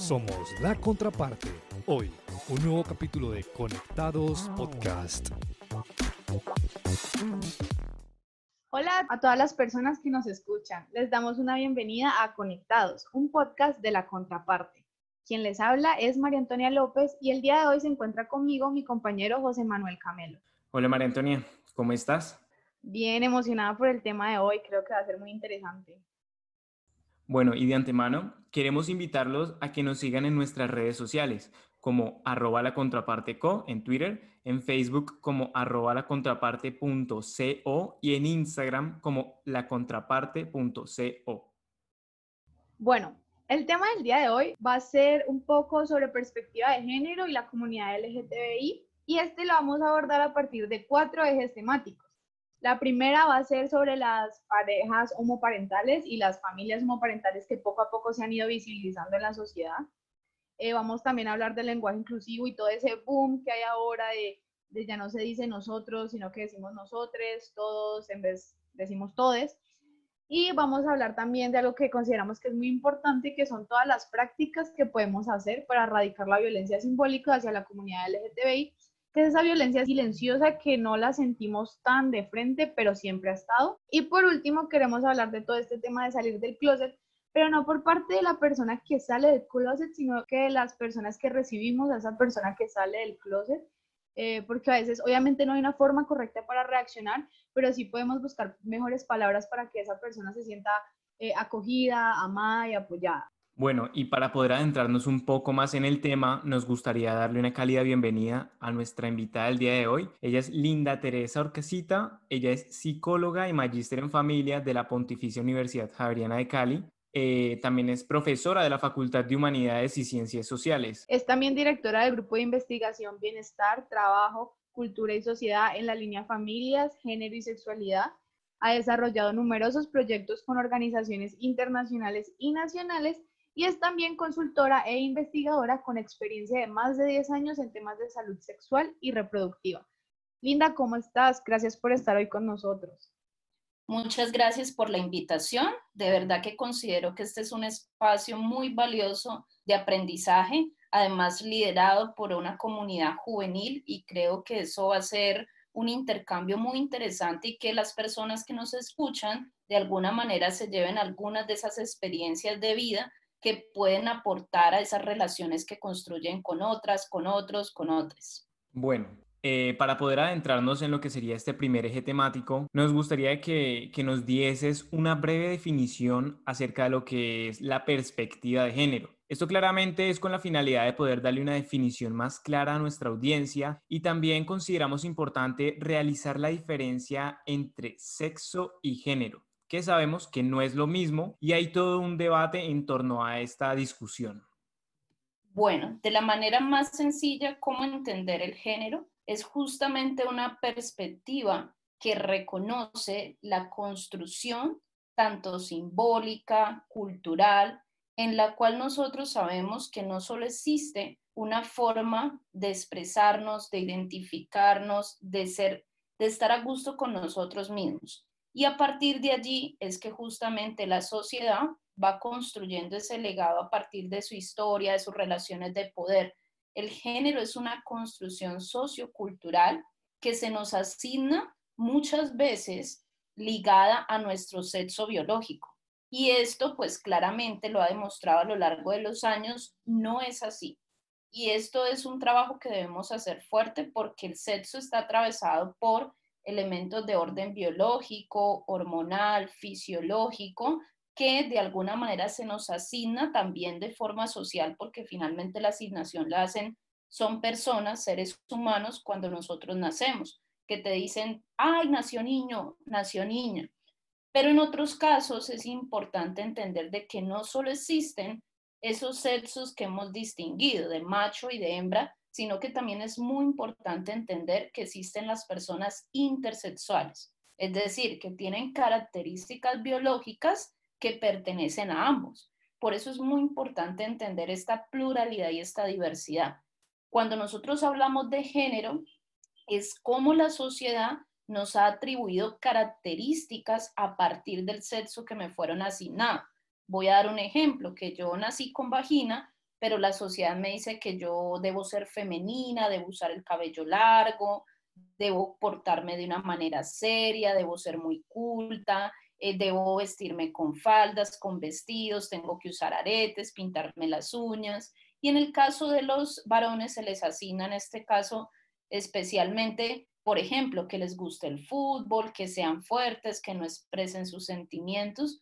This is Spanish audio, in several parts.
Somos la contraparte. Hoy, un nuevo capítulo de Conectados Podcast. Hola a todas las personas que nos escuchan. Les damos una bienvenida a Conectados, un podcast de la contraparte. Quien les habla es María Antonia López y el día de hoy se encuentra conmigo mi compañero José Manuel Camelo. Hola María Antonia, ¿cómo estás? Bien emocionada por el tema de hoy, creo que va a ser muy interesante. Bueno, y de antemano, queremos invitarlos a que nos sigan en nuestras redes sociales, como arroba la contraparte co en Twitter, en Facebook como arroba la contraparte.co y en Instagram como la contraparte.co. Bueno, el tema del día de hoy va a ser un poco sobre perspectiva de género y la comunidad LGTBI y este lo vamos a abordar a partir de cuatro ejes temáticos. La primera va a ser sobre las parejas homoparentales y las familias homoparentales que poco a poco se han ido visibilizando en la sociedad. Eh, vamos también a hablar del lenguaje inclusivo y todo ese boom que hay ahora de, ya no se dice nosotros, sino que decimos nosotros, todos, en vez decimos todes. Y vamos a hablar también de algo que consideramos que es muy importante, que son todas las prácticas que podemos hacer para erradicar la violencia simbólica hacia la comunidad LGTBI que es esa violencia silenciosa que no la sentimos tan de frente, pero siempre ha estado. Y por último, queremos hablar de todo este tema de salir del closet, pero no por parte de la persona que sale del closet, sino que de las personas que recibimos a esa persona que sale del closet, eh, porque a veces obviamente no hay una forma correcta para reaccionar, pero sí podemos buscar mejores palabras para que esa persona se sienta eh, acogida, amada y apoyada. Bueno, y para poder adentrarnos un poco más en el tema, nos gustaría darle una cálida bienvenida a nuestra invitada del día de hoy. Ella es Linda Teresa Orquesita, ella es psicóloga y magíster en familia de la Pontificia Universidad Javeriana de Cali. Eh, también es profesora de la Facultad de Humanidades y Ciencias Sociales. Es también directora del Grupo de Investigación Bienestar, Trabajo, Cultura y Sociedad en la línea Familias, Género y Sexualidad. Ha desarrollado numerosos proyectos con organizaciones internacionales y nacionales y es también consultora e investigadora con experiencia de más de 10 años en temas de salud sexual y reproductiva. Linda, ¿cómo estás? Gracias por estar hoy con nosotros. Muchas gracias por la invitación. De verdad que considero que este es un espacio muy valioso de aprendizaje, además liderado por una comunidad juvenil y creo que eso va a ser un intercambio muy interesante y que las personas que nos escuchan de alguna manera se lleven algunas de esas experiencias de vida que pueden aportar a esas relaciones que construyen con otras, con otros, con otras. Bueno, eh, para poder adentrarnos en lo que sería este primer eje temático, nos gustaría que, que, nos dieses una breve definición acerca de lo que es la perspectiva de género. Esto claramente es con la finalidad de poder darle una definición más clara a nuestra audiencia y también consideramos importante realizar la diferencia entre sexo y género que sabemos que no es lo mismo y hay todo un debate en torno a esta discusión. Bueno, de la manera más sencilla, cómo entender el género es justamente una perspectiva que reconoce la construcción tanto simbólica, cultural, en la cual nosotros sabemos que no solo existe una forma de expresarnos, de identificarnos, de ser, de estar a gusto con nosotros mismos, y a partir de allí es que justamente la sociedad va construyendo ese legado a partir de su historia, de sus relaciones de poder. El género es una construcción sociocultural que se nos asigna muchas veces ligada a nuestro sexo biológico. Y esto, pues claramente lo ha demostrado a lo largo de los años, no es así. Y esto es un trabajo que debemos hacer fuerte porque el sexo está atravesado por elementos de orden biológico, hormonal, fisiológico, que de alguna manera se nos asigna también de forma social, porque finalmente la asignación la hacen, son personas, seres humanos, cuando nosotros nacemos, que te dicen, ay, nació niño, nació niña. Pero en otros casos es importante entender de que no solo existen esos sexos que hemos distinguido de macho y de hembra, sino que también es muy importante entender que existen las personas intersexuales, es decir, que tienen características biológicas que pertenecen a ambos. Por eso es muy importante entender esta pluralidad y esta diversidad. Cuando nosotros hablamos de género, es cómo la sociedad nos ha atribuido características a partir del sexo que me fueron asignadas. Voy a dar un ejemplo, que yo nací con vagina, pero la sociedad me dice que yo debo ser femenina, debo usar el cabello largo, debo portarme de una manera seria, debo ser muy culta, eh, debo vestirme con faldas, con vestidos, tengo que usar aretes, pintarme las uñas. Y en el caso de los varones se les asigna en este caso especialmente, por ejemplo, que les guste el fútbol, que sean fuertes, que no expresen sus sentimientos.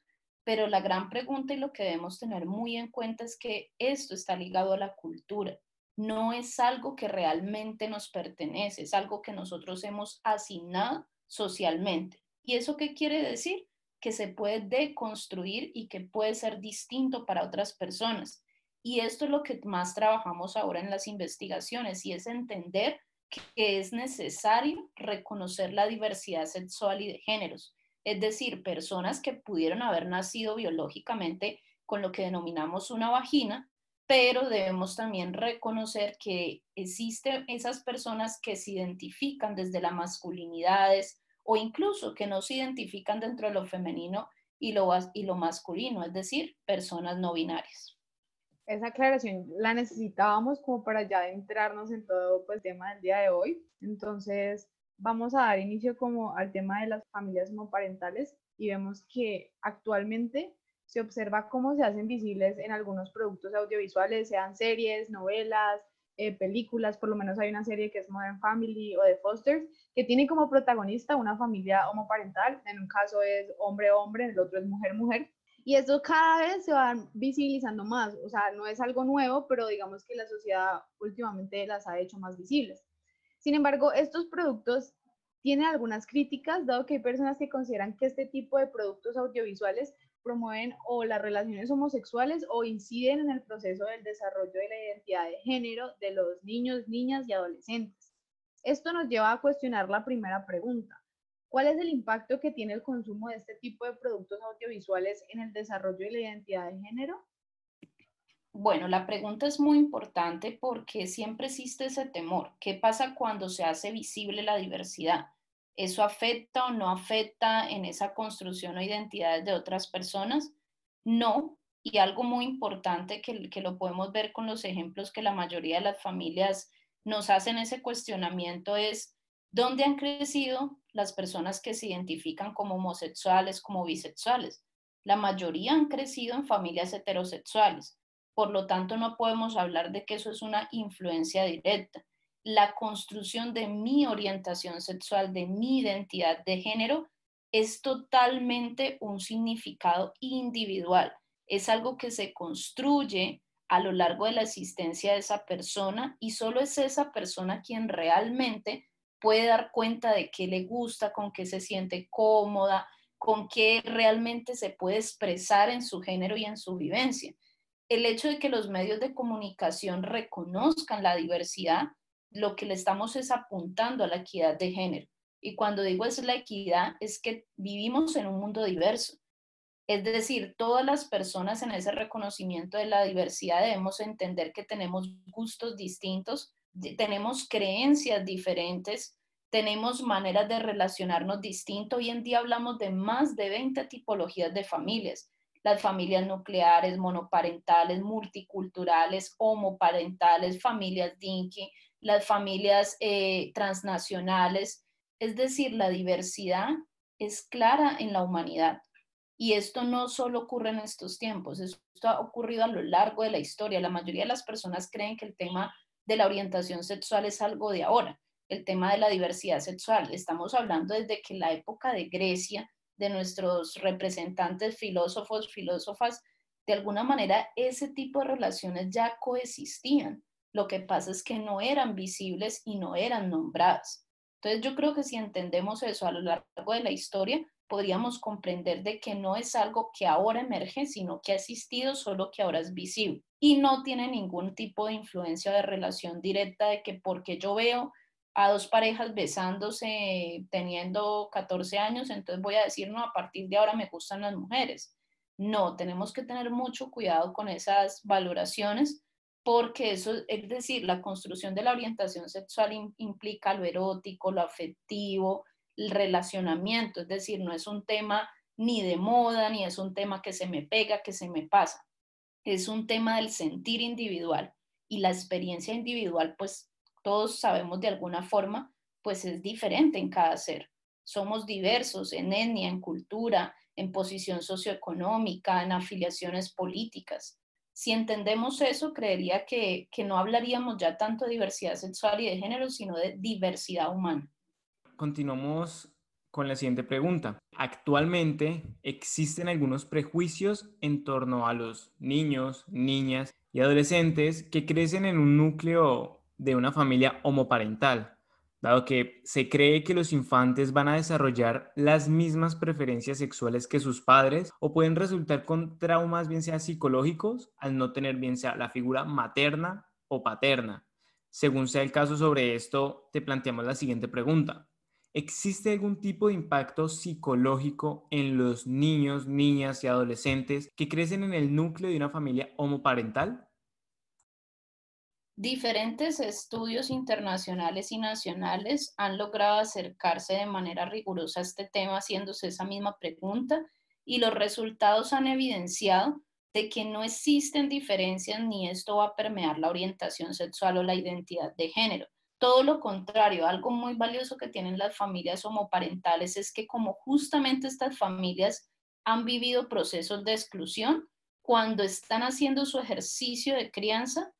Pero la gran pregunta y lo que debemos tener muy en cuenta es que esto está ligado a la cultura. No es algo que realmente nos pertenece, es algo que nosotros hemos asignado socialmente. ¿Y eso qué quiere decir? Que se puede deconstruir y que puede ser distinto para otras personas. Y esto es lo que más trabajamos ahora en las investigaciones y es entender que es necesario reconocer la diversidad sexual y de géneros, es decir, personas que pudieron haber nacido biológicamente con lo que denominamos una vagina, pero debemos también reconocer que existen esas personas que se identifican desde las masculinidades o incluso que no se identifican dentro de lo femenino y lo, y lo masculino, es decir, personas no binarias esa aclaración la necesitábamos como para ya adentrarnos en todo pues, el tema del día de hoy. Entonces, vamos a dar inicio como al tema de las familias homoparentales y vemos que actualmente se observa cómo se hacen visibles en algunos productos audiovisuales, sean series, novelas, eh, películas, por lo menos hay una serie que es Modern Family o The Fosters, que tiene como protagonista una familia homoparental, en un caso es hombre-hombre, en el otro es mujer-mujer, y eso cada vez se va visibilizando más, o sea, no es algo nuevo, pero digamos que la sociedad últimamente las ha hecho más visibles. Sin embargo, estos productos tienen algunas críticas, dado que hay personas que consideran que este tipo de productos audiovisuales promueven o las relaciones homosexuales o inciden en el proceso del desarrollo de la identidad de género de los niños, niñas y adolescentes. Esto nos lleva a cuestionar la primera pregunta. ¿Cuál es el impacto que tiene el consumo de este tipo de productos audiovisuales en el desarrollo de la identidad de género? Bueno, la pregunta es muy importante porque siempre existe ese temor. ¿Qué pasa cuando se hace visible la diversidad? ¿Eso afecta o no afecta en esa construcción o identidades de otras personas? No. Y algo muy importante que, que lo podemos ver con los ejemplos que la mayoría de las familias nos hacen ese cuestionamiento es, ¿dónde han crecido las personas que se identifican como homosexuales, como bisexuales. La mayoría han crecido en familias heterosexuales. Por lo tanto, no podemos hablar de que eso es una influencia directa. La construcción de mi orientación sexual, de mi identidad de género, es totalmente un significado individual. Es algo que se construye a lo largo de la existencia de esa persona y solo es esa persona quien realmente puede dar cuenta de qué le gusta, con qué se siente cómoda, con qué realmente se puede expresar en su género y en su vivencia. El hecho de que los medios de comunicación reconozcan la diversidad, lo que le estamos es apuntando a la equidad de género. Y cuando digo es la equidad, es que vivimos en un mundo diverso. Es decir, todas las personas en ese reconocimiento de la diversidad debemos entender que tenemos gustos distintos, tenemos creencias diferentes, tenemos maneras de relacionarnos distintos. Hoy en día hablamos de más de 20 tipologías de familias. Las familias nucleares, monoparentales, multiculturales, homoparentales, familias dinky, las familias eh, transnacionales. Es decir, la diversidad es clara en la humanidad. Y esto no solo ocurre en estos tiempos, esto ha ocurrido a lo largo de la historia. La mayoría de las personas creen que el tema de la orientación sexual es algo de ahora, el tema de la diversidad sexual. Estamos hablando desde que la época de Grecia, de nuestros representantes filósofos, filósofas, de alguna manera ese tipo de relaciones ya coexistían. Lo que pasa es que no eran visibles y no eran nombradas. Entonces yo creo que si entendemos eso a lo largo de la historia, podríamos comprender de que no es algo que ahora emerge, sino que ha existido, solo que ahora es visible. Y no tiene ningún tipo de influencia de relación directa de que porque yo veo a dos parejas besándose teniendo 14 años, entonces voy a decir, no, a partir de ahora me gustan las mujeres. No, tenemos que tener mucho cuidado con esas valoraciones porque eso, es decir, la construcción de la orientación sexual implica lo erótico, lo afectivo, el relacionamiento, es decir, no es un tema ni de moda, ni es un tema que se me pega, que se me pasa. es un tema del sentir individual y la experiencia individual, pues todos sabemos de alguna forma, pues es diferente en cada ser. Somos diversos en etnia, en cultura, en posición socioeconómica, en afiliaciones políticas. Si entendemos eso, creería que, que no hablaríamos ya tanto de diversidad sexual y de género, sino de diversidad humana. Continuamos con la siguiente pregunta. Actualmente existen algunos prejuicios en torno a los niños, niñas y adolescentes que crecen en un núcleo de una familia homoparental, dado que se cree que los infantes van a desarrollar las mismas preferencias sexuales que sus padres o pueden resultar con traumas bien sea psicológicos al no tener bien sea la figura materna o paterna. Según sea el caso sobre esto, te planteamos la siguiente pregunta. ¿Existe algún tipo de impacto psicológico en los niños, niñas y adolescentes que crecen en el núcleo de una familia homoparental? Diferentes estudios internacionales y nacionales han logrado acercarse de manera rigurosa a este tema haciéndose esa misma pregunta y los resultados han evidenciado de que no existen diferencias ni esto va a permear la orientación sexual o la identidad de género. Todo lo contrario, algo muy valioso que tienen las familias homoparentales es que como justamente estas familias han vivido procesos de exclusión, cuando están haciendo su ejercicio de crianza,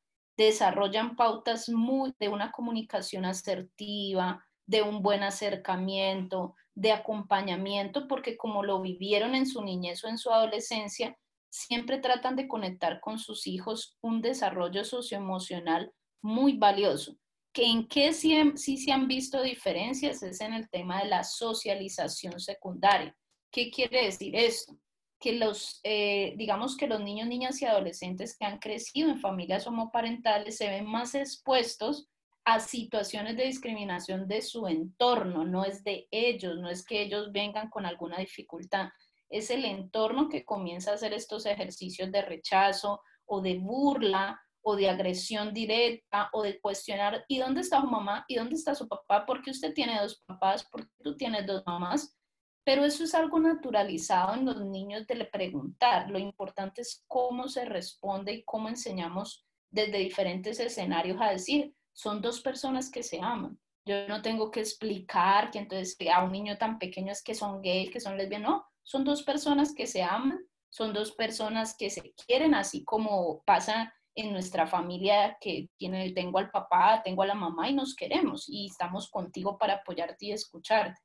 desarrollan pautas muy de una comunicación asertiva, de un buen acercamiento, de acompañamiento, porque como lo vivieron en su niñez o en su adolescencia, siempre tratan de conectar con sus hijos un desarrollo socioemocional muy valioso que en qué sí, se han visto diferencias es en el tema de la socialización secundaria. ¿Qué quiere decir esto? Que los, eh, digamos que los niños, niñas y adolescentes que han crecido en familias homoparentales se ven más expuestos a situaciones de discriminación de su entorno, no es de ellos, no es que ellos vengan con alguna dificultad, es el entorno que comienza a hacer estos ejercicios de rechazo o de burla o de agresión directa o de cuestionar, ¿y dónde está su mamá? ¿Y dónde está su papá? ¿Por qué usted tiene dos papás? ¿Por qué tú tienes dos mamás? Pero eso es algo naturalizado en los niños de preguntar. Lo importante es cómo se responde y cómo enseñamos desde diferentes escenarios a decir, son dos personas que se aman. Yo no tengo que explicar que entonces a un niño tan pequeño es que son gay, que son lesbianas. No, son dos personas que se aman, son dos personas que se quieren, así como pasa en nuestra familia que tiene, tengo al papá, tengo a la mamá y nos queremos y estamos contigo para apoyarte y escucharte.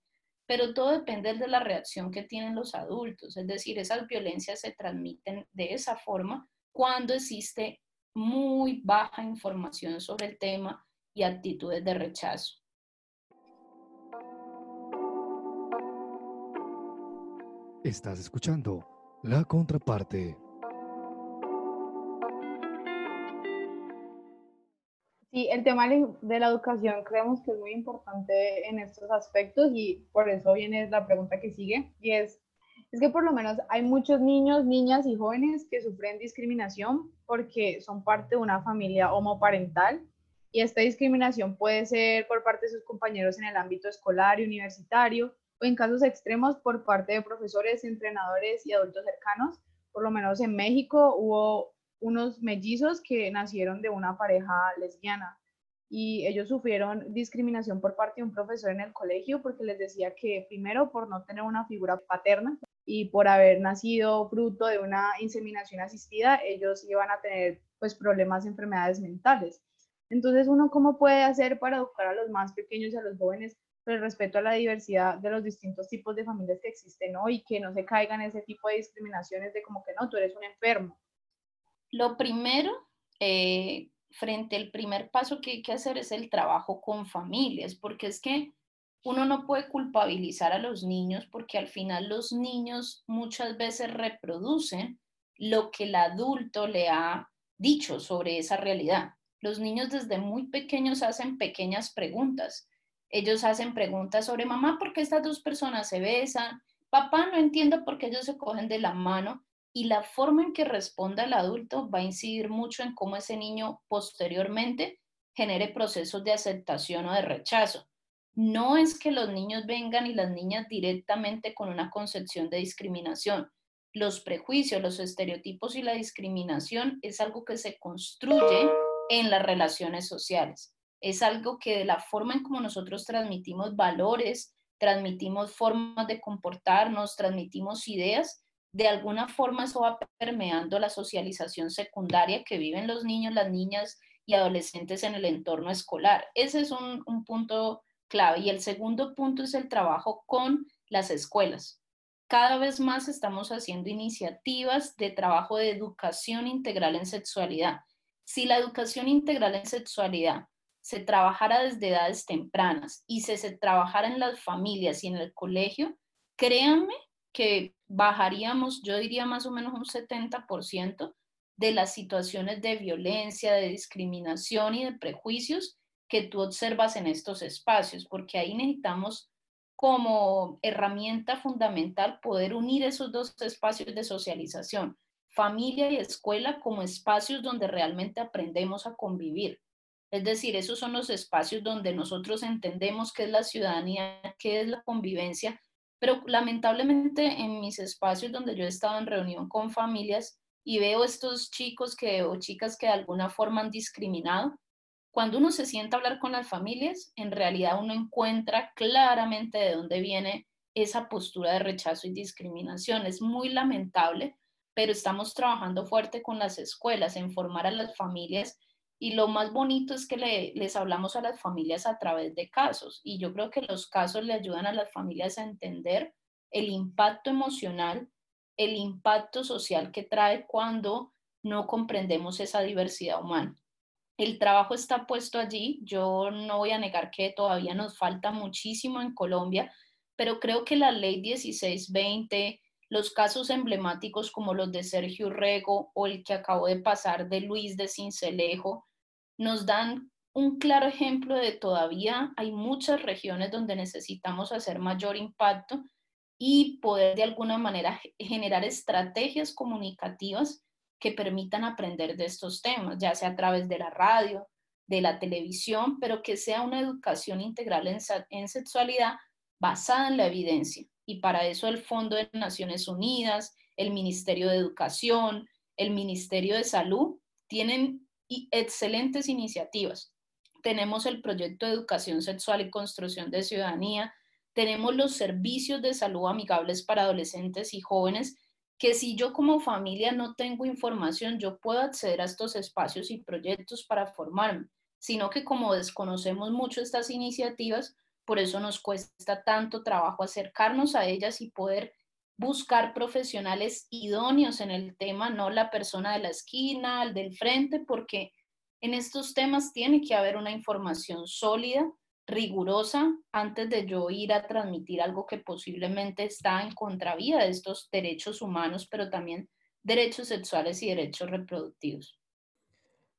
Pero todo depende de la reacción que tienen los adultos, es decir, esas violencias se transmiten de esa forma cuando existe muy baja información sobre el tema y actitudes de rechazo. Estás escuchando la contraparte Sí, el tema de la educación creemos que es muy importante en estos aspectos y por eso viene la pregunta que sigue y es, es que por lo menos hay muchos niños, niñas y jóvenes que sufren discriminación porque son parte de una familia homoparental y esta discriminación puede ser por parte de sus compañeros en el ámbito escolar y universitario o en casos extremos por parte de profesores, entrenadores y adultos cercanos. Por lo menos en México hubo unos mellizos que nacieron de una pareja lesbiana. Y ellos sufrieron discriminación por parte de un profesor en el colegio porque les decía que primero por no tener una figura paterna y por haber nacido fruto de una inseminación asistida, ellos iban a tener pues problemas, enfermedades mentales. Entonces, uno cómo puede hacer para educar a los más pequeños y a los jóvenes con respeto a la diversidad de los distintos tipos de familias que existen hoy y que no se caigan ese tipo de discriminaciones de como que no, tú eres un enfermo, lo primero, eh, frente al primer paso que hay que hacer es el trabajo con familias, porque es que uno no puede culpabilizar a los niños porque al final los niños muchas veces reproducen lo que el adulto le ha dicho sobre esa realidad. Los niños desde muy pequeños hacen pequeñas preguntas. Ellos hacen preguntas sobre mamá, ¿por qué estas dos personas se besan? Papá, no entiendo por qué ellos se cogen de la mano y la forma en que responda el adulto va a incidir mucho en cómo ese niño posteriormente genere procesos de aceptación o de rechazo. No es que los niños vengan y las niñas directamente con una concepción de discriminación, los prejuicios, los estereotipos y la discriminación es algo que se construye en las relaciones sociales. Es algo que de la forma en como nosotros transmitimos valores, transmitimos formas de comportarnos, transmitimos ideas, de alguna forma eso va permeando la socialización secundaria que viven los niños, las niñas y adolescentes en el entorno escolar. Ese es un, un punto clave. Y el segundo punto es el trabajo con las escuelas. Cada vez más estamos haciendo iniciativas de trabajo de educación integral en sexualidad. Si la educación integral en sexualidad se trabajara desde edades tempranas y se, se trabajara en las familias y en el colegio, créanme que bajaríamos, yo diría más o menos un 70% de las situaciones de violencia, de discriminación y de prejuicios que tú observas en estos espacios, porque ahí necesitamos como herramienta fundamental poder unir esos dos espacios de socialización, familia y escuela como espacios donde realmente aprendemos a convivir. Es decir, esos son los espacios donde nosotros entendemos qué es la ciudadanía, qué es la convivencia, pero lamentablemente en mis espacios donde yo he estado en reunión con familias y veo estos chicos que, o chicas que de alguna forma han discriminado, cuando uno se sienta a hablar con las familias, en realidad uno encuentra claramente de dónde viene esa postura de rechazo y discriminación. Es muy lamentable, pero estamos trabajando fuerte con las escuelas en formar a las familias y lo más bonito es que les hablamos a las familias a través de casos y yo creo que los casos le ayudan a las familias a entender el impacto emocional, el impacto social que trae cuando no comprendemos esa diversidad humana el trabajo está puesto allí. Yo no voy a negar que todavía nos falta muchísimo en Colombia, pero creo que la ley 1620, los casos emblemáticos como los de Sergio Rego o el que acabó de pasar de Luis de Cincelejo, nos dan un claro ejemplo de todavía hay muchas regiones donde necesitamos hacer mayor impacto y poder de alguna manera generar estrategias comunicativas que permitan aprender de estos temas, ya sea a través de la radio, de la televisión, pero que sea una educación integral en, sexualidad basada en la evidencia. Y para eso el Fondo de Naciones Unidas, el Ministerio de Educación, el Ministerio de Salud tienen excelentes iniciativas. Tenemos el proyecto de educación sexual y construcción de ciudadanía, tenemos los servicios de salud amigables para adolescentes y jóvenes que si yo como familia no tengo información, yo puedo acceder a estos espacios y proyectos para formarme, sino que como desconocemos mucho estas iniciativas, por eso nos cuesta tanto trabajo acercarnos a ellas y poder buscar profesionales idóneos en el tema, no la persona de la esquina, el del frente, porque en estos temas tiene que haber una información sólida rigurosa antes de yo ir a transmitir algo que posiblemente está en contravía de estos derechos humanos, pero también derechos sexuales y derechos reproductivos.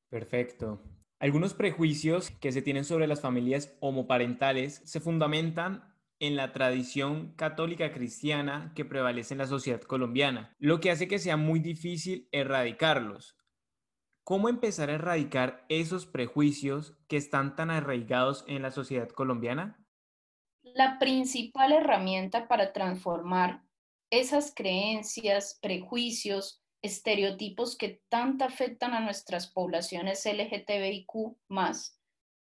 Perfecto. Algunos prejuicios que se tienen sobre las familias homoparentales se fundamentan en la tradición católica cristiana que prevalece en la sociedad colombiana, lo que hace que sea muy difícil erradicarlos. ¿Cómo empezar a erradicar esos prejuicios que están tan arraigados en la sociedad colombiana? La principal herramienta para transformar esas creencias, prejuicios, estereotipos que tanto afectan a nuestras poblaciones LGTBIQ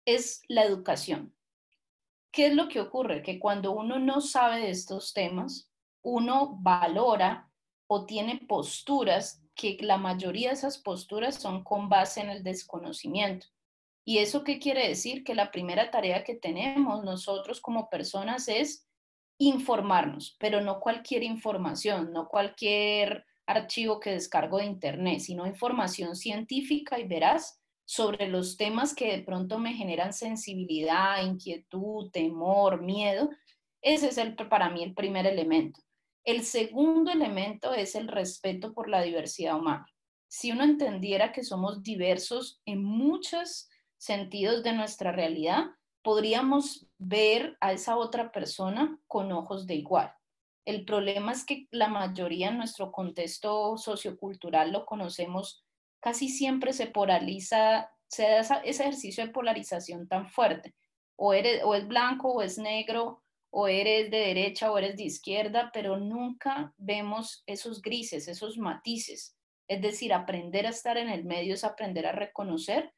es la educación. ¿Qué es lo que ocurre? Que cuando uno no sabe de estos temas, uno valora o tiene posturas que la mayoría de esas posturas son con base en el desconocimiento. ¿Y eso qué quiere decir? Que la primera tarea que tenemos nosotros como personas es informarnos, pero no cualquier información, no cualquier archivo que descargo de internet, sino información científica y veraz sobre los temas que de pronto me generan sensibilidad, inquietud, temor, miedo. Ese es el, para mí el primer elemento. El segundo elemento es el respeto por la diversidad humana. Si uno entendiera que somos diversos en muchos sentidos de nuestra realidad, podríamos ver a esa otra persona con ojos de igual. El problema es que la mayoría en nuestro contexto sociocultural lo conocemos, casi siempre se polariza, se da ese ejercicio de polarización tan fuerte. O, eres, o es blanco o es negro, o eres de derecha o eres de izquierda, pero nunca vemos esos grises, esos matices. Es decir, aprender a estar en el medio es aprender a reconocer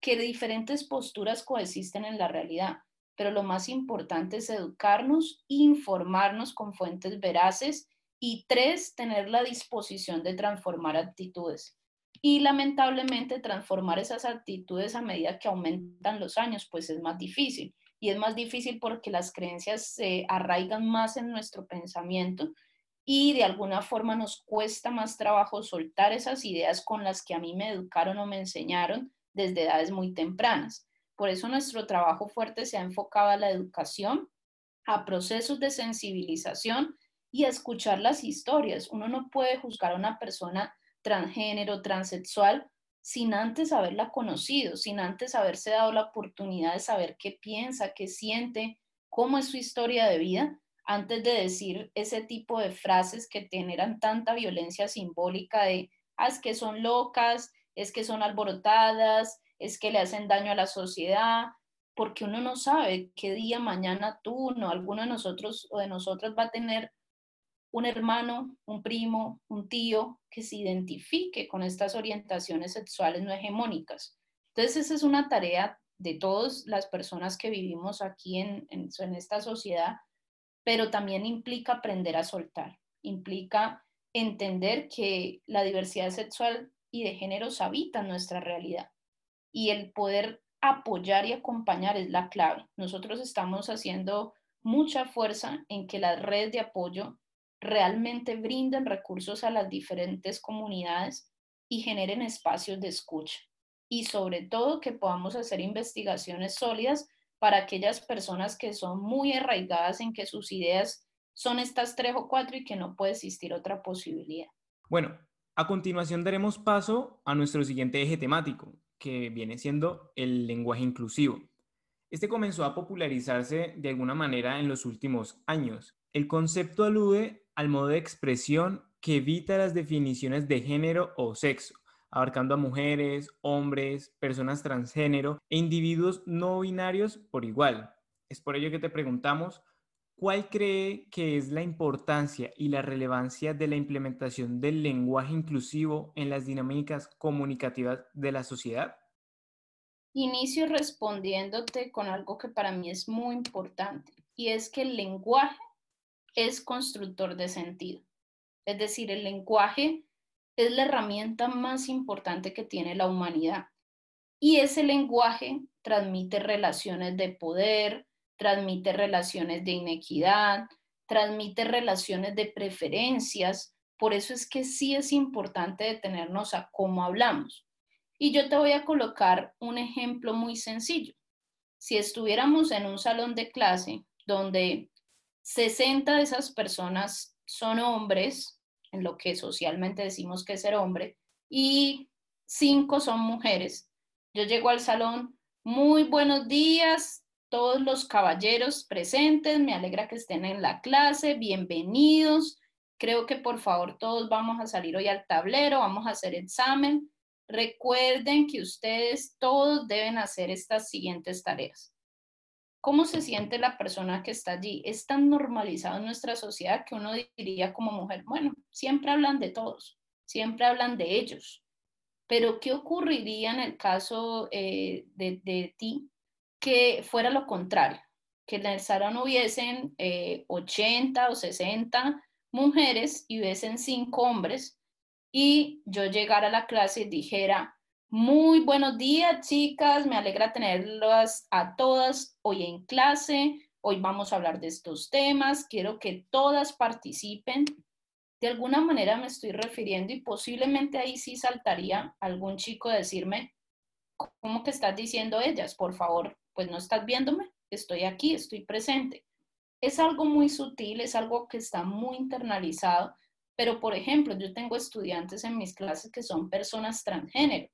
que diferentes posturas coexisten en la realidad, pero lo más importante es educarnos, informarnos con fuentes veraces y tres, tener la disposición de transformar actitudes. Y lamentablemente transformar esas actitudes a medida que aumentan los años, pues es más difícil. Y es más difícil porque las creencias se arraigan más en nuestro pensamiento y de alguna forma nos cuesta más trabajo soltar esas ideas con las que a mí me educaron o me enseñaron desde edades muy tempranas. Por eso nuestro trabajo fuerte se ha enfocado a la educación, a procesos de sensibilización y a escuchar las historias. Uno no puede juzgar a una persona transgénero, transexual, sin antes haberla conocido, sin antes haberse dado la oportunidad de saber qué piensa, qué siente, cómo es su historia de vida, antes de decir ese tipo de frases que generan tanta violencia simbólica de, ah, es que son locas, es que son alborotadas, es que le hacen daño a la sociedad, porque uno no sabe qué día mañana tú, no, alguno de nosotros o de nosotras va a tener un hermano, un primo, un tío que se identifique con estas orientaciones sexuales no hegemónicas. Entonces, esa es una tarea de todas las personas que vivimos aquí en, en, en esta sociedad, pero también implica aprender a soltar, implica entender que la diversidad sexual y de géneros habita nuestra realidad y el poder apoyar y acompañar es la clave. Nosotros estamos haciendo mucha fuerza en que las redes de apoyo realmente brinden recursos a las diferentes comunidades y generen espacios de escucha. Y sobre todo que podamos hacer investigaciones sólidas para aquellas personas que son muy arraigadas en que sus ideas son estas tres o cuatro y que no puede existir otra posibilidad. Bueno, a continuación daremos paso a nuestro siguiente eje temático, que viene siendo el lenguaje inclusivo. Este comenzó a popularizarse de alguna manera en los últimos años. El concepto alude al modo de expresión que evita las definiciones de género o sexo, abarcando a mujeres, hombres, personas transgénero e individuos no binarios por igual. Es por ello que te preguntamos, ¿cuál cree que es la importancia y la relevancia de la implementación del lenguaje inclusivo en las dinámicas comunicativas de la sociedad? Inicio respondiéndote con algo que para mí es muy importante y es que el lenguaje es constructor de sentido. Es decir, el lenguaje es la herramienta más importante que tiene la humanidad. Y ese lenguaje transmite relaciones de poder, transmite relaciones de inequidad, transmite relaciones de preferencias. Por eso es que sí es importante detenernos a cómo hablamos. Y yo te voy a colocar un ejemplo muy sencillo. Si estuviéramos en un salón de clase donde 60 de esas personas son hombres, en lo que socialmente decimos que es ser hombre, y 5 son mujeres. Yo llego al salón, muy buenos días, todos los caballeros presentes, me alegra que estén en la clase, bienvenidos. Creo que por favor todos vamos a salir hoy al tablero, vamos a hacer examen. Recuerden que ustedes todos deben hacer estas siguientes tareas. ¿Cómo se siente la persona que está allí? Es tan normalizado en nuestra sociedad que uno diría como mujer, bueno, siempre hablan de todos, siempre hablan de ellos. Pero ¿qué ocurriría en el caso eh, de, ti que fuera lo contrario? Que en el salón hubiesen 80 eh, o 60 mujeres y hubiesen 5 hombres y yo llegara a la clase y dijera, muy buenos días, chicas. Me alegra tenerlas a todas hoy en clase. Hoy vamos a hablar de estos temas. Quiero que todas participen. De alguna manera me estoy refiriendo y posiblemente ahí sí saltaría algún chico a decirme, ¿cómo que estás diciendo ellas? Por favor, pues no estás viéndome. Estoy aquí, estoy presente. Es algo muy sutil, es algo que está muy internalizado, pero por ejemplo, yo tengo estudiantes en mis clases que son personas transgénero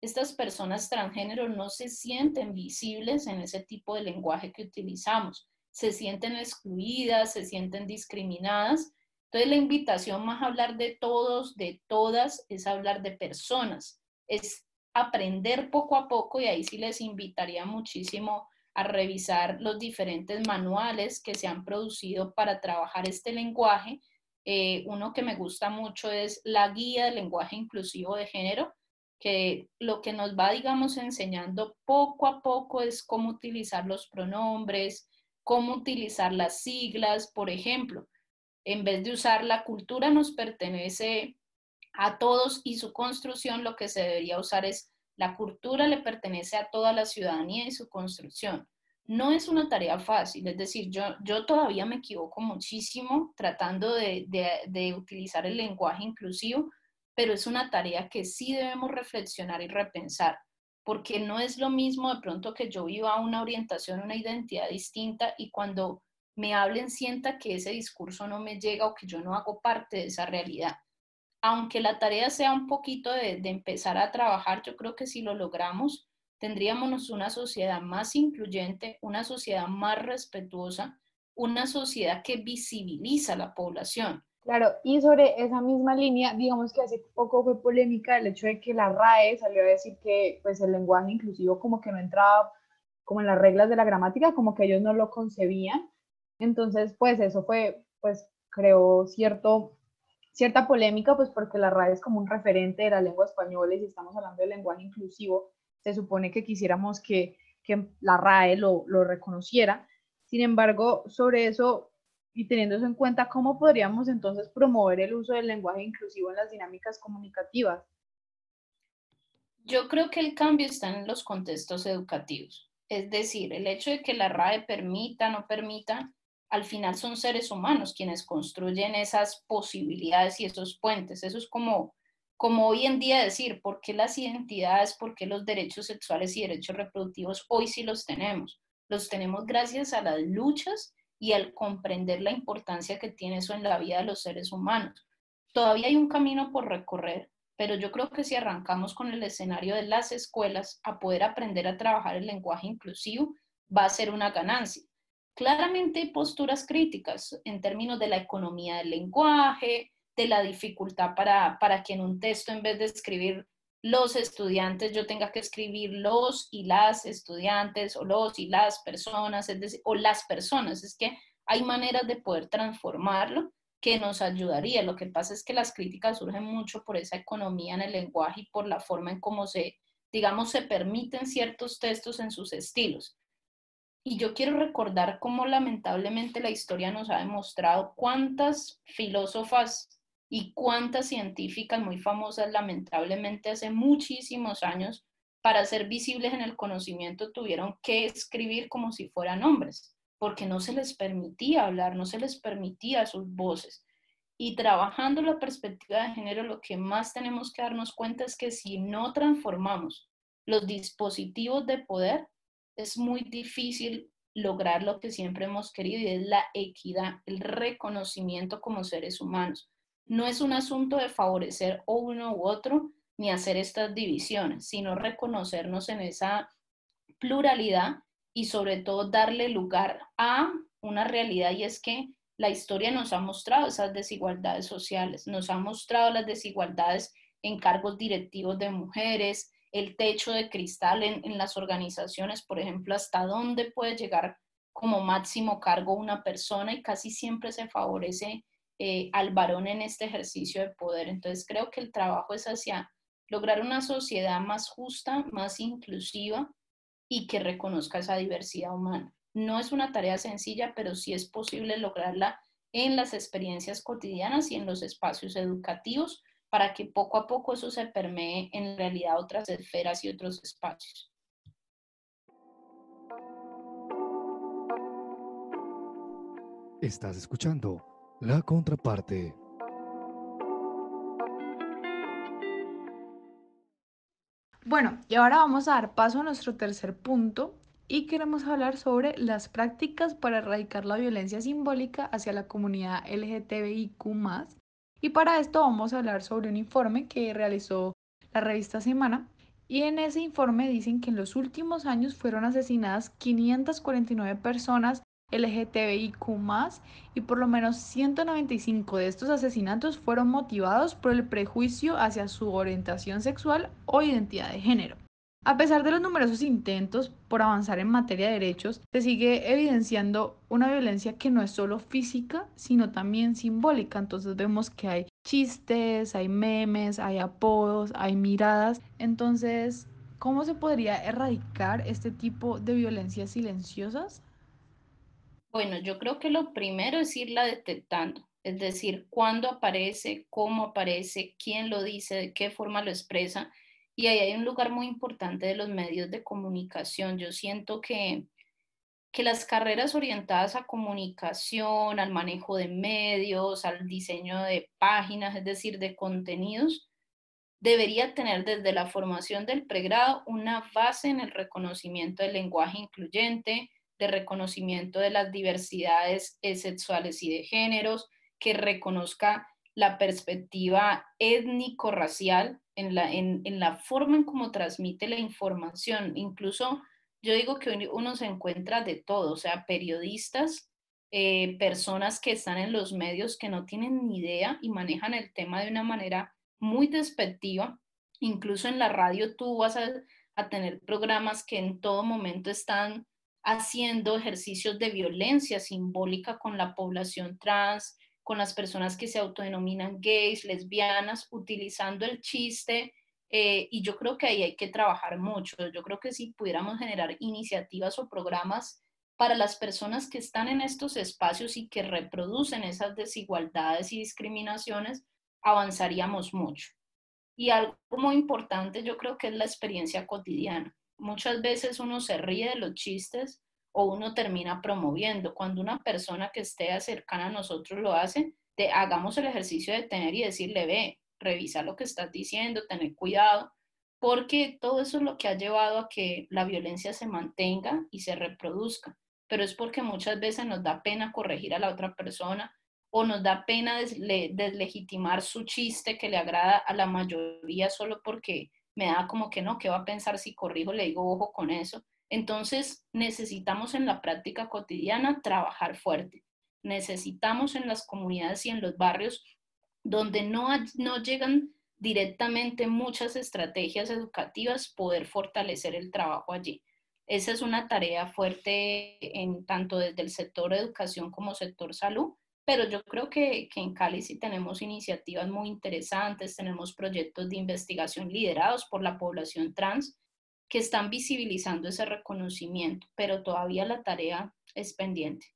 estas personas transgénero no se sienten visibles en ese tipo de lenguaje que utilizamos, se sienten excluidas, se sienten discriminadas. Entonces la invitación más a hablar de todos, de todas, es hablar de personas, es aprender poco a poco y ahí sí les invitaría muchísimo a revisar los diferentes manuales que se han producido para trabajar este lenguaje. Eh, uno que me gusta mucho es la guía del lenguaje inclusivo de género, que lo que nos va, digamos, enseñando poco a poco es cómo utilizar los pronombres, cómo utilizar las siglas, por ejemplo. En vez de usar la cultura nos pertenece a todos y su construcción, lo que se debería usar es la cultura le pertenece a toda la ciudadanía y su construcción. No es una tarea fácil, es decir, yo, yo todavía me equivoco muchísimo tratando de, de utilizar el lenguaje inclusivo, pero es una tarea que sí debemos reflexionar y repensar, porque no es lo mismo de pronto que yo viva una orientación, una identidad distinta y cuando me hablen sienta que ese discurso no me llega o que yo no hago parte de esa realidad. Aunque la tarea sea un poquito de, empezar a trabajar, yo creo que si lo logramos, tendríamos una sociedad más incluyente, una sociedad más respetuosa, una sociedad que visibiliza a la población Claro, y sobre esa misma línea, digamos que hace poco fue polémica el hecho de que la RAE salió a decir que pues el lenguaje inclusivo como que no entraba como en las reglas de la gramática, como que ellos no lo concebían. Entonces, pues eso fue, pues creó cierto, cierta polémica, pues porque la RAE es como un referente de la lengua española y si estamos hablando de lenguaje inclusivo, se supone que quisiéramos que, que la RAE lo, lo reconociera. Sin embargo, sobre eso y teniendo en cuenta, ¿cómo podríamos entonces promover el uso del lenguaje inclusivo en las dinámicas comunicativas? Yo creo que el cambio está en los contextos educativos. Es decir, el hecho de que la RAE permita, no permita, al final son seres humanos quienes construyen esas posibilidades y esos puentes. Eso es como, como hoy en día decir, ¿por qué las identidades, por qué los derechos sexuales y derechos reproductivos hoy sí los tenemos? Los tenemos gracias a las luchas y al comprender la importancia que tiene eso en la vida de los seres humanos. Todavía hay un camino por recorrer, pero yo creo que si arrancamos con el escenario de las escuelas a poder aprender a trabajar el lenguaje inclusivo, va a ser una ganancia. Claramente posturas críticas en términos de la economía del lenguaje, de la dificultad para, para que en un texto, en vez de escribir los estudiantes, yo tenga que escribir los y las estudiantes o los y las personas, es decir, o las personas. Es que hay maneras de poder transformarlo que nos ayudaría. Lo que pasa es que las críticas surgen mucho por esa economía en el lenguaje y por la forma en cómo se, digamos, se permiten ciertos textos en sus estilos. Y yo quiero recordar cómo lamentablemente la historia nos ha demostrado cuántas filósofas y cuántas científicas muy famosas lamentablemente hace muchísimos años para ser visibles en el conocimiento tuvieron que escribir como si fueran hombres, porque no se les permitía hablar, no se les permitía sus voces. Y trabajando la perspectiva de género, lo que más tenemos que darnos cuenta es que si no transformamos los dispositivos de poder, es muy difícil lograr lo que siempre hemos querido y es la equidad, el reconocimiento como seres humanos. No es un asunto de favorecer uno u otro ni hacer estas divisiones, sino reconocernos en esa pluralidad y sobre todo darle lugar a una realidad y es que la historia nos ha mostrado esas desigualdades sociales, nos ha mostrado las desigualdades en cargos directivos de mujeres, el techo de cristal en, las organizaciones, por ejemplo, hasta dónde puede llegar como máximo cargo una persona y casi siempre se favorece eh, al varón en este ejercicio de poder. Entonces creo que el trabajo es hacia lograr una sociedad más justa, más inclusiva y que reconozca esa diversidad humana. No es una tarea sencilla, pero sí es posible lograrla en las experiencias cotidianas y en los espacios educativos para que poco a poco eso se permee en realidad a otras esferas y otros espacios. Estás escuchando la contraparte. Bueno, y ahora vamos a dar paso a nuestro tercer punto y queremos hablar sobre las prácticas para erradicar la violencia simbólica hacia la comunidad LGTBIQ. Y para esto vamos a hablar sobre un informe que realizó la revista Semana. Y en ese informe dicen que en los últimos años fueron asesinadas 549 personas LGTBIQ y por lo menos 195 de estos asesinatos fueron motivados por el prejuicio hacia su orientación sexual o identidad de género. A pesar de los numerosos intentos por avanzar en materia de derechos, se sigue evidenciando una violencia que no es solo física, sino también simbólica. Entonces vemos que hay chistes, hay memes, hay apodos, hay miradas. Entonces, ¿cómo se podría erradicar este tipo de violencias silenciosas? Bueno, yo creo que lo primero es irla detectando, es decir, cuándo aparece, cómo aparece, quién lo dice, de qué forma lo expresa y ahí hay un lugar muy importante de los medios de comunicación. Yo siento que, que las carreras orientadas a comunicación, al manejo de medios, al diseño de páginas, es decir, de contenidos, debería tener desde la formación del pregrado una base en el reconocimiento del lenguaje incluyente, de reconocimiento de las diversidades eh, sexuales y de géneros, que reconozca la perspectiva étnico-racial en la, en, la forma en cómo transmite la información. Incluso yo digo que uno se encuentra de todo, o sea, periodistas, eh, personas que están en los medios que no tienen ni idea y manejan el tema de una manera muy despectiva. Incluso en la radio tú vas a, a tener programas que en todo momento están haciendo ejercicios de violencia simbólica con la población trans, con las personas que se autodenominan gays, lesbianas, utilizando el chiste. Eh, y yo creo que ahí hay que trabajar mucho. Yo creo que si pudiéramos generar iniciativas o programas para las personas que están en estos espacios y que reproducen esas desigualdades y discriminaciones, avanzaríamos mucho. Y algo muy importante yo creo que es la experiencia cotidiana. Muchas veces uno se ríe de los chistes, o uno termina promoviendo. Cuando una persona que esté cercana a nosotros lo hace, te, hagamos el ejercicio de tener y decirle, ve, revisa lo que estás diciendo, tener cuidado, porque todo eso es lo que ha llevado a que la violencia se mantenga y se reproduzca. Pero es porque muchas veces nos da pena corregir a la otra persona o nos da pena deslegitimar su chiste que le agrada a la mayoría solo porque me da como que no, ¿qué va a pensar si corrijo? Le digo, ojo con eso. Entonces, necesitamos en la práctica cotidiana trabajar fuerte. Necesitamos en las comunidades y en los barrios donde no, no llegan directamente muchas estrategias educativas, poder fortalecer el trabajo allí. Esa es una tarea fuerte en tanto desde el sector educación como sector salud, pero yo creo que, que en Cali sí tenemos iniciativas muy interesantes, tenemos proyectos de investigación liderados por la población trans que están visibilizando ese reconocimiento, pero todavía la tarea es pendiente.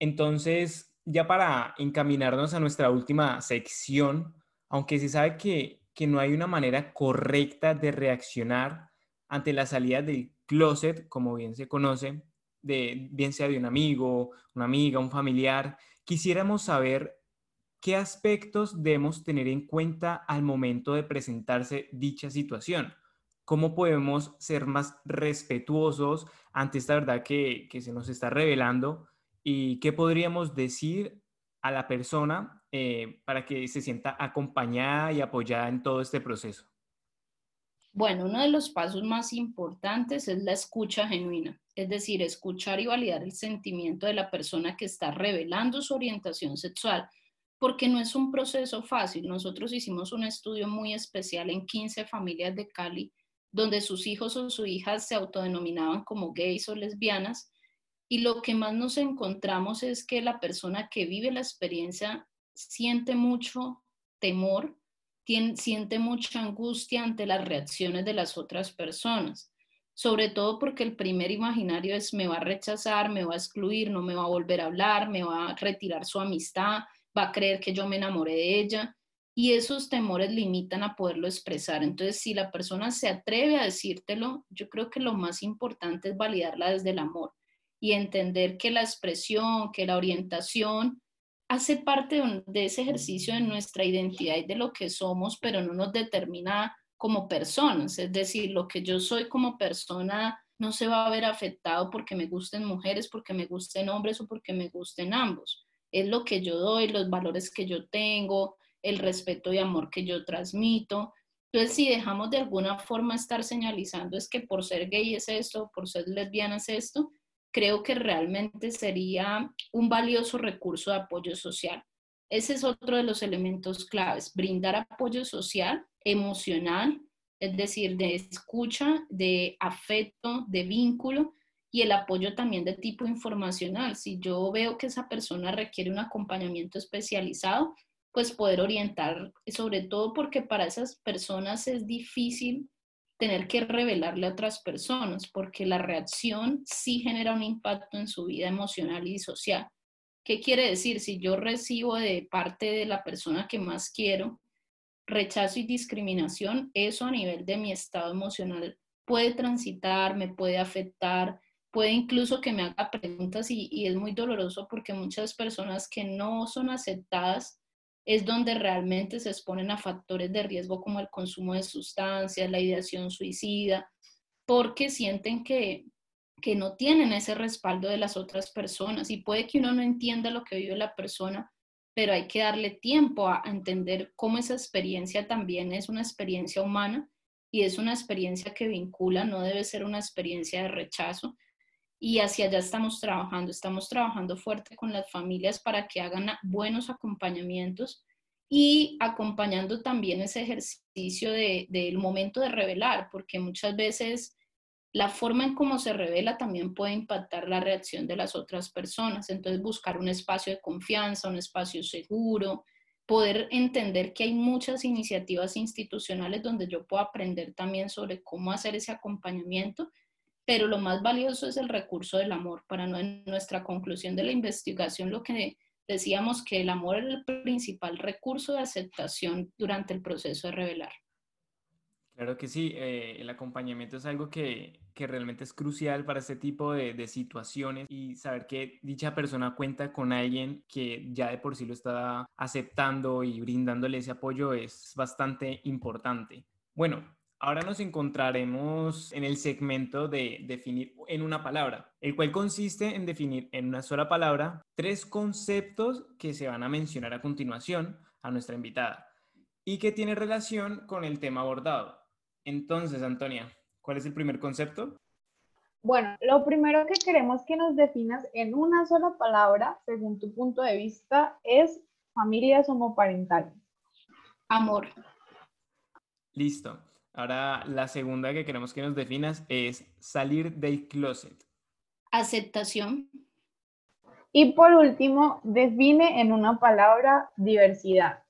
Entonces, ya para encaminarnos a nuestra última sección, aunque se sabe que, que no hay una manera correcta de reaccionar ante la salida del closet, como bien se conoce, de, bien sea de un amigo, una amiga, un familiar, quisiéramos saber qué aspectos debemos tener en cuenta al momento de presentarse dicha situación cómo podemos ser más respetuosos ante esta verdad que, se nos está revelando y qué podríamos decir a la persona eh, para que se sienta acompañada y apoyada en todo este proceso. Bueno, uno de los pasos más importantes es la escucha genuina, es decir, escuchar y validar el sentimiento de la persona que está revelando su orientación sexual, porque no es un proceso fácil. Nosotros hicimos un estudio muy especial en 15 familias de Cali donde sus hijos o sus hijas se autodenominaban como gays o lesbianas. Y lo que más nos encontramos es que la persona que vive la experiencia siente mucho temor, siente mucha angustia ante las reacciones de las otras personas, sobre todo porque el primer imaginario es me va a rechazar, me va a excluir, no me va a volver a hablar, me va a retirar su amistad, va a creer que yo me enamoré de ella y esos temores limitan a poderlo expresar. Entonces, si la persona se atreve a decírtelo, yo creo que lo más importante es validarla desde el amor y entender que la expresión, que la orientación hace parte de ese ejercicio de nuestra identidad y de lo que somos, pero no nos determina como personas. Es decir, lo que yo soy como persona no se va a ver afectado porque me gusten mujeres, porque me gusten hombres o porque me gusten ambos. Es lo que yo doy, los valores que yo tengo, el respeto y amor que yo transmito. Entonces, si dejamos de alguna forma estar señalizando es que por ser gay es esto, por ser lesbiana es esto, creo que realmente sería un valioso recurso de apoyo social. Ese es otro de los elementos claves, brindar apoyo social, emocional, es decir, de escucha, de afecto, de vínculo y el apoyo también de tipo informacional. Si yo veo que esa persona requiere un acompañamiento especializado, pues poder orientar, sobre todo porque para esas personas es difícil tener que revelarle a otras personas, porque la reacción sí genera un impacto en su vida emocional y social. ¿Qué quiere decir? Si yo recibo de parte de la persona que más quiero rechazo y discriminación, eso a nivel de mi estado emocional puede transitar, me puede afectar, puede incluso que me haga preguntas y, es muy doloroso porque muchas personas que no son aceptadas es donde realmente se exponen a factores de riesgo como el consumo de sustancias, la ideación suicida, porque sienten que, que no tienen ese respaldo de las otras personas y puede que uno no entienda lo que vive la persona, pero hay que darle tiempo a, entender cómo esa experiencia también es una experiencia humana y es una experiencia que vincula, no debe ser una experiencia de rechazo. Y hacia allá estamos trabajando, estamos trabajando fuerte con las familias para que hagan buenos acompañamientos y acompañando también ese ejercicio del momento de revelar, porque muchas veces la forma en cómo se revela también puede impactar la reacción de las otras personas. Entonces, buscar un espacio de confianza, un espacio seguro, poder entender que hay muchas iniciativas institucionales donde yo puedo aprender también sobre cómo hacer ese acompañamiento, pero lo más valioso es el recurso del amor. Para nuestra conclusión de la investigación, lo que decíamos que el amor es el principal recurso de aceptación durante el proceso de revelar. Claro que sí, eh, el acompañamiento es algo que, que, realmente es crucial para este tipo de, de, situaciones y saber que dicha persona cuenta con alguien que ya de por sí lo está aceptando y brindándole ese apoyo es bastante importante. Bueno, ahora nos encontraremos en el segmento de definir en una palabra, el cual consiste en definir en una sola palabra tres conceptos que se van a mencionar a continuación a nuestra invitada y que tiene relación con el tema abordado. Entonces, Antonia, ¿cuál es el primer concepto? Bueno, lo primero que queremos que nos definas en una sola palabra, según tu punto de vista, es familias homoparentales. Amor. Listo. Ahora la segunda que queremos que nos definas es salir del closet. Aceptación. Y por último, define en una palabra diversidad.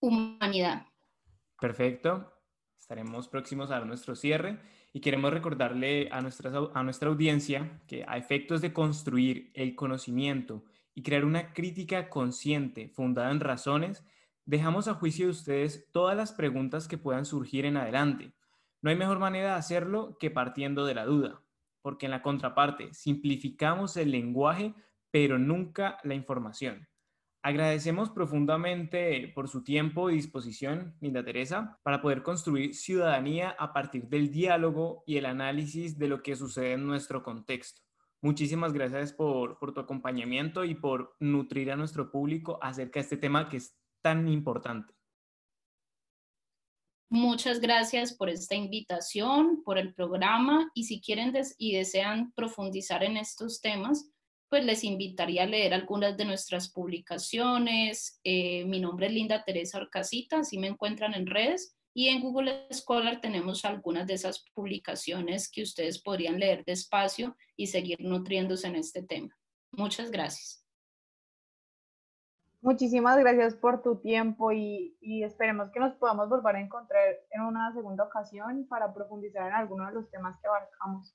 Humanidad. Perfecto estaremos próximos a nuestro cierre y queremos recordarle a, nuestra, a nuestra audiencia que a efectos de construir el conocimiento y crear una crítica consciente fundada en razones, dejamos a juicio de ustedes todas las preguntas que puedan surgir en adelante. No hay mejor manera de hacerlo que partiendo de la duda, porque en la contraparte simplificamos el lenguaje, pero nunca la información. Agradecemos profundamente por su tiempo y disposición, Linda Teresa, para poder construir ciudadanía a partir del diálogo y el análisis de lo que sucede en nuestro contexto. Muchísimas gracias por, por tu acompañamiento y por nutrir a nuestro público acerca de este tema que es tan importante. Muchas gracias por esta invitación, por el programa y si quieren y desean profundizar en estos temas, pues les invitaría a leer algunas de nuestras publicaciones. Eh, mi nombre es Linda Teresa Orcasita, así me encuentran en redes. Y en Google Scholar tenemos algunas de esas publicaciones que ustedes podrían leer despacio y seguir nutriéndose en este tema. Muchas gracias. Muchísimas gracias por tu tiempo y, y, esperemos que nos podamos volver a encontrar en una segunda ocasión para profundizar en algunos de los temas que abarcamos.